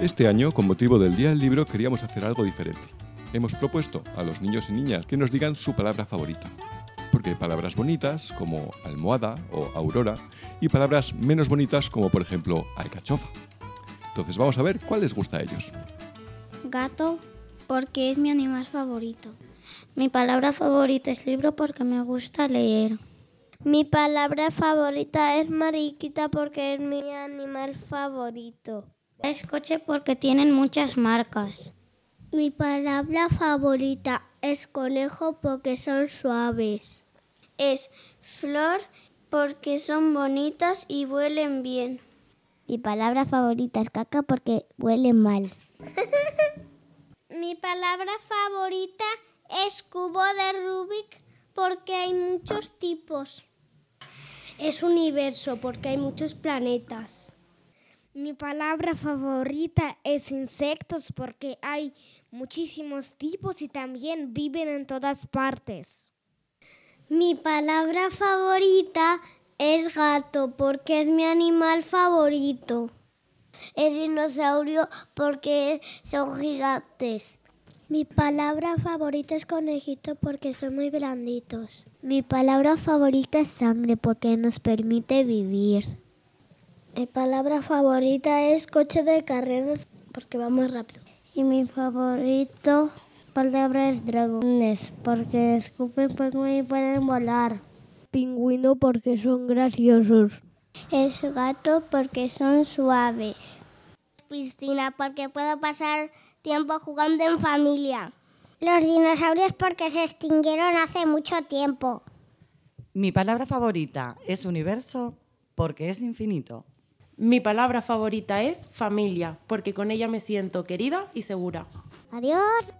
Este año, con motivo del Día del Libro, queríamos hacer algo diferente. Hemos propuesto a los niños y niñas que nos digan su palabra favorita. Porque hay palabras bonitas como almohada o aurora y palabras menos bonitas como por ejemplo alcachofa. Entonces vamos a ver cuál les gusta a ellos. Gato, porque es mi animal favorito. Mi palabra favorita es libro porque me gusta leer. Mi palabra favorita es mariquita porque es mi animal favorito. Es coche porque tienen muchas marcas. Mi palabra favorita es conejo porque son suaves. Es flor porque son bonitas y huelen bien. Mi palabra favorita es caca porque huele mal. Mi palabra favorita es cubo de Rubik porque hay muchos tipos. Es universo porque hay muchos planetas. Mi palabra favorita es insectos porque hay muchísimos tipos y también viven en todas partes. Mi palabra favorita es gato porque es mi animal favorito. Es dinosaurio porque son gigantes. Mi palabra favorita es conejito porque son muy blanditos. Mi palabra favorita es sangre porque nos permite vivir. Mi palabra favorita es coche de carreras porque va muy rápido. Y mi favorito palabra es dragones porque escupen y pueden volar. Pingüino porque son graciosos. Es gato porque son suaves. Piscina porque puedo pasar tiempo jugando en familia. Los dinosaurios porque se extinguieron hace mucho tiempo. Mi palabra favorita es universo porque es infinito. Mi palabra favorita es familia, porque con ella me siento querida y segura. Adiós.